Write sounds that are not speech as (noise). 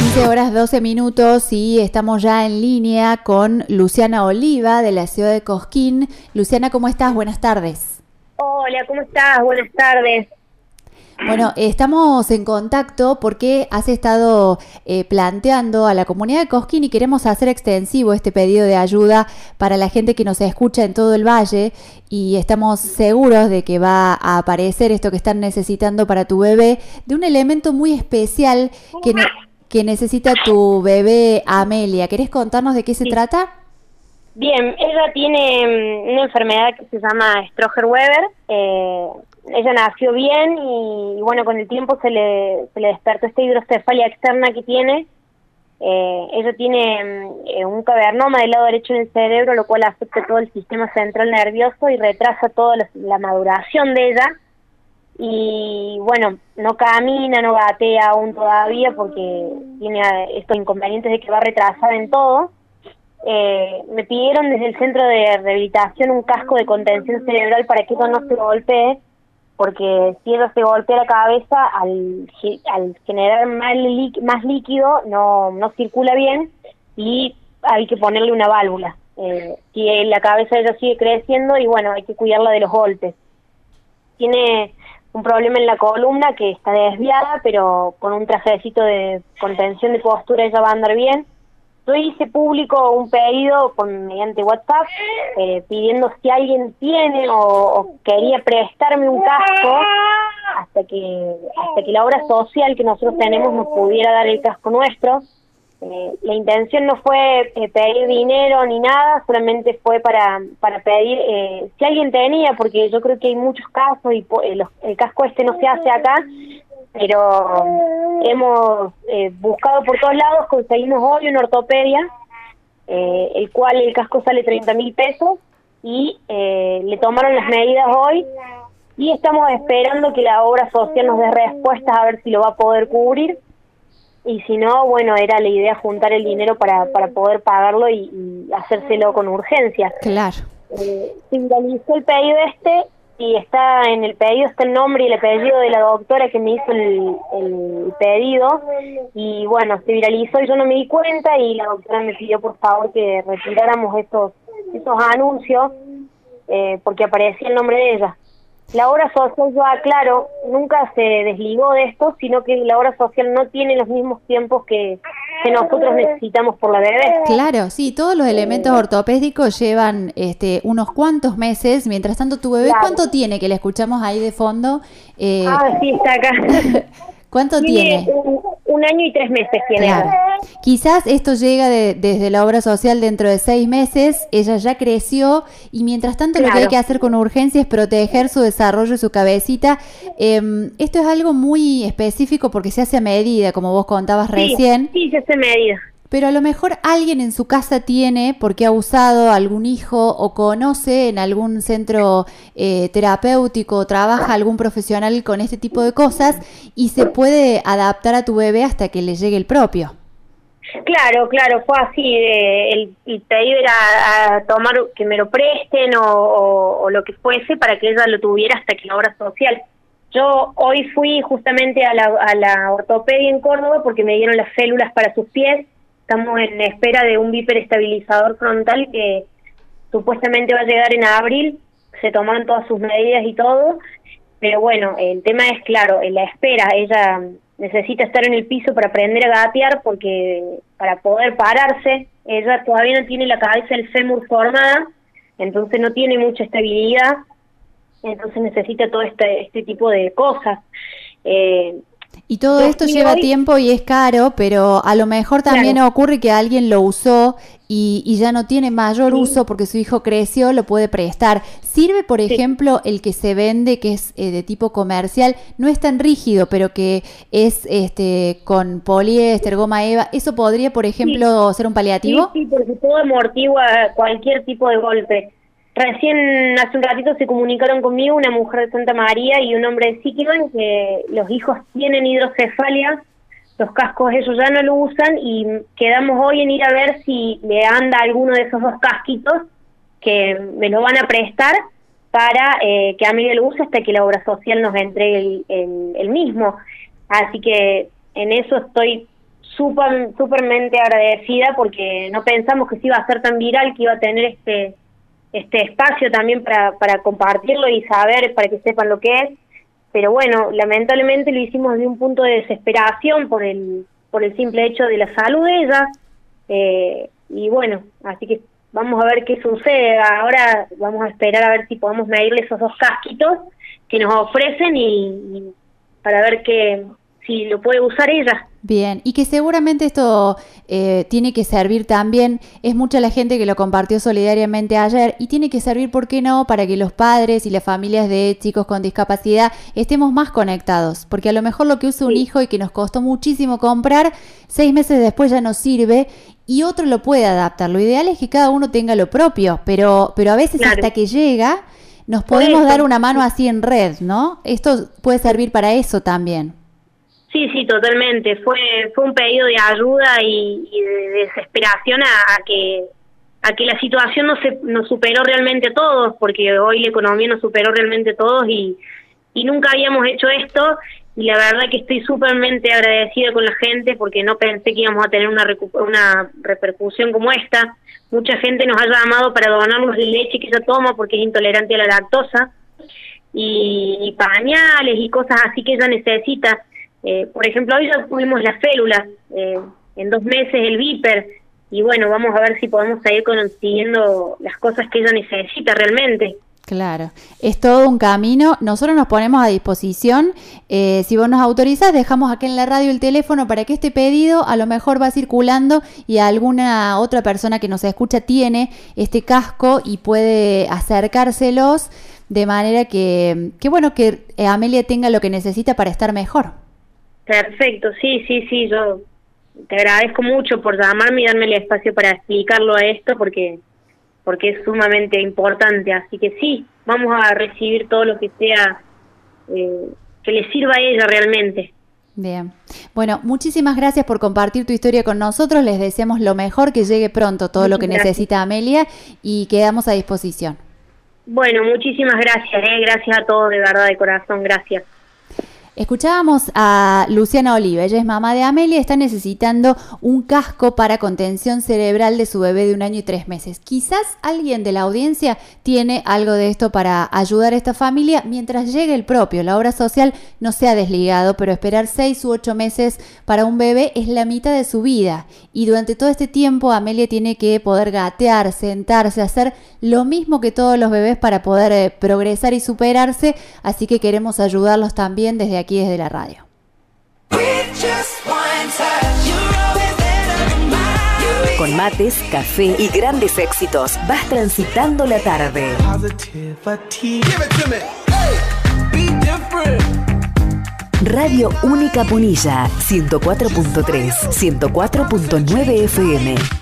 15 horas 12 minutos y estamos ya en línea con Luciana Oliva de la ciudad de Cosquín. Luciana, ¿cómo estás? Buenas tardes. Hola, ¿cómo estás? Buenas tardes. Bueno, estamos en contacto porque has estado eh, planteando a la comunidad de Cosquín y queremos hacer extensivo este pedido de ayuda para la gente que nos escucha en todo el valle y estamos seguros de que va a aparecer esto que están necesitando para tu bebé de un elemento muy especial que, que necesita tu bebé Amelia. ¿Querés contarnos de qué se trata? Bien, ella tiene mm, una enfermedad que se llama Stroger-Weber. Eh, ella nació bien y, bueno, con el tiempo se le, se le despertó esta hidrocefalia externa que tiene. Eh, ella tiene mm, eh, un cavernoma del lado derecho en el cerebro, lo cual afecta todo el sistema central nervioso y retrasa toda la, maduración de ella. Y bueno, no camina, no gatea aún todavía porque tiene eh, estos inconvenientes de que va retrasada en todo. Eh, me pidieron desde el centro de rehabilitación un casco de contención cerebral para que ella no se golpee porque si ella se golpea la cabeza, al, al generar más, líquido no, no circula bien y hay que ponerle una válvula. Eh, la cabeza ella sigue creciendo y bueno, hay que cuidarla de los golpes. Tiene un problema en la columna que está desviada, pero con un trajecito de contención de postura ella va a andar bien yo hice público un pedido con, mediante WhatsApp eh, pidiendo si alguien tiene o, quería prestarme un casco hasta que hasta que la obra social que nosotros tenemos nos pudiera dar el casco nuestro. Eh, la intención no fue eh, pedir dinero ni nada, solamente fue para, para pedir si alguien tenía, porque yo creo que hay muchos casos y el casco este no se hace acá, pero hemos eh, buscado por todos lados, conseguimos hoy una ortopedia, eh, el cual el casco sale 30 mil pesos y eh, le tomaron las medidas hoy y estamos esperando que la obra social nos dé respuestas a ver si lo va a poder cubrir y si no, bueno, era la idea juntar el dinero para, para poder pagarlo y, y hacérselo con urgencia. Claro. se finalizó el pedido este y está en el pedido, está el nombre y el apellido de la doctora que me hizo el, pedido y bueno, se viralizó y yo no me di cuenta y la doctora me pidió por favor que retiráramos estos, estos anuncios eh, porque aparecía el nombre de ella. La obra social, yo aclaro, nunca se desligó de esto, sino que la obra social no tiene los mismos tiempos que, que nosotros necesitamos por la bebé. Claro, sí, todos los elementos ortopédicos llevan este, unos cuantos meses. Mientras tanto, tu bebé, ¿cuánto tiene? Que le escuchamos ahí de fondo. Eh, ah, sí, está acá. (laughs) ¿Cuánto tiene? Un, año y tres meses tiene. Claro. Quizás esto llega desde la obra social dentro de seis meses, ella ya creció y mientras tanto lo que hay que hacer con urgencia es proteger su desarrollo y su cabecita. Em, esto es algo muy específico porque se hace a medida, como vos contabas recién. Sí, se hace a medida pero a lo mejor alguien en su casa tiene, porque ha usado algún hijo o conoce en algún centro eh, terapéutico o trabaja algún profesional con este tipo de cosas y se puede adaptar a tu bebé hasta que le llegue el propio. Claro, claro, fue así. Eh, el, el, pedido era a tomar que me lo presten o, lo que fuese para que ella lo tuviera hasta que la obra social. Yo hoy fui justamente a la, a la ortopedia en Córdoba porque me dieron las células para sus pies Estamos en espera de un estabilizador frontal que supuestamente va a llegar en abril. Se tomaron todas sus medidas y todo. Pero bueno, el tema es claro, en la espera. Ella necesita estar en el piso para aprender a gatear porque para poder pararse, ella todavía no tiene la cabeza del fémur formada, entonces no tiene mucha estabilidad, entonces necesita todo este, este tipo de cosas. Eh, y todo esto lleva tiempo y es caro, pero a lo mejor también ocurre que alguien lo usó y, ya no tiene mayor uso porque su hijo creció, lo puede prestar. ¿Sirve, por ejemplo, el que se vende, que es eh, de tipo comercial, no es tan rígido, pero que es este con poliéster, goma eva? ¿Eso podría, por ejemplo, ser un paliativo? Sí, porque todo amortigua cualquier tipo de golpe. Recién hace un ratito se comunicaron conmigo una mujer de Santa María y un hombre de Siquiban que los hijos tienen hidrocefalia, los cascos ellos ya no lo usan y quedamos hoy en ir a ver si le anda alguno de esos dos casquitos que me lo van a prestar para eh, que a mí lo use hasta que la obra social nos entregue el, el mismo. Así que en eso estoy súper, supermente agradecida porque no pensamos que se iba a ser tan viral, que iba a tener este este espacio también para, para compartirlo y saber, para que sepan lo que es. Pero bueno, lamentablemente lo hicimos de un punto de desesperación por el, por el simple hecho de la salud de ella. Eh, y bueno, así que vamos a ver qué sucede. Ahora vamos a esperar a ver si podemos medirle esos dos casquitos que nos ofrecen y, para ver que si lo puede usar ella. Bien, y que seguramente esto eh, tiene que servir también, es mucha la gente que lo compartió solidariamente ayer y tiene que servir, ¿por qué no?, para que los padres y las familias de chicos con discapacidad estemos más conectados, porque a lo mejor lo que usa un hijo y que nos costó muchísimo comprar, seis meses después ya no sirve y otro lo puede adaptar. Lo ideal es que cada uno tenga lo propio, pero, pero a veces hasta que llega nos podemos dar una mano así en red, ¿no? Esto puede servir para eso también. Sí, sí, totalmente. Fue fue un pedido de ayuda y, de desesperación a, que a que la situación no se nos superó realmente a todos, porque hoy la economía nos superó realmente a todos y, y nunca habíamos hecho esto y la verdad que estoy súpermente agradecida con la gente porque no pensé que íbamos a tener una, una repercusión como esta. Mucha gente nos ha llamado para donarnos leche que ella toma porque es intolerante a la lactosa y, pañales y cosas así que ella necesita. Eh, por ejemplo, hoy ya tuvimos las félulas, eh, en dos meses el viper y bueno, vamos a ver si podemos seguir consiguiendo las cosas que ella necesita realmente. Claro, es todo un camino. Nosotros nos ponemos a disposición. Eh, si vos nos autorizás, dejamos aquí en la radio el teléfono para que este pedido a lo mejor va circulando y alguna otra persona que nos escucha tiene este casco y puede acercárselos de manera que, que bueno, que Amelia tenga lo que necesita para estar mejor. Perfecto, sí, sí, sí, yo te agradezco mucho por llamarme y darme el espacio para explicarlo a esto porque porque es sumamente importante. Así que sí, vamos a recibir todo lo que sea eh, que le sirva a ella realmente. Bien. Bueno, muchísimas gracias por compartir tu historia con nosotros. Les deseamos lo mejor, que llegue pronto todo lo que necesita Amelia y quedamos a disposición. Bueno, muchísimas gracias. Eh. Gracias a todos, de verdad, de corazón. Gracias. Escuchábamos a Luciana Oliva, ella es mamá de Amelia, está necesitando un casco para contención cerebral de su bebé de un año y tres meses. Quizás alguien de la audiencia tiene algo de esto para ayudar a esta familia mientras llegue el propio. La obra social no se ha desligado, pero esperar seis u ocho meses para un bebé es la mitad de su vida. Y durante todo este tiempo Amelia tiene que poder gatear, sentarse, hacer lo mismo que todos los bebés para poder eh, progresar y superarse. Así que queremos ayudarlos también desde aquí desde la radio. Con mates, café y grandes éxitos, vas transitando la tarde. Radio Única Punilla, 104.3, 104.9 FM.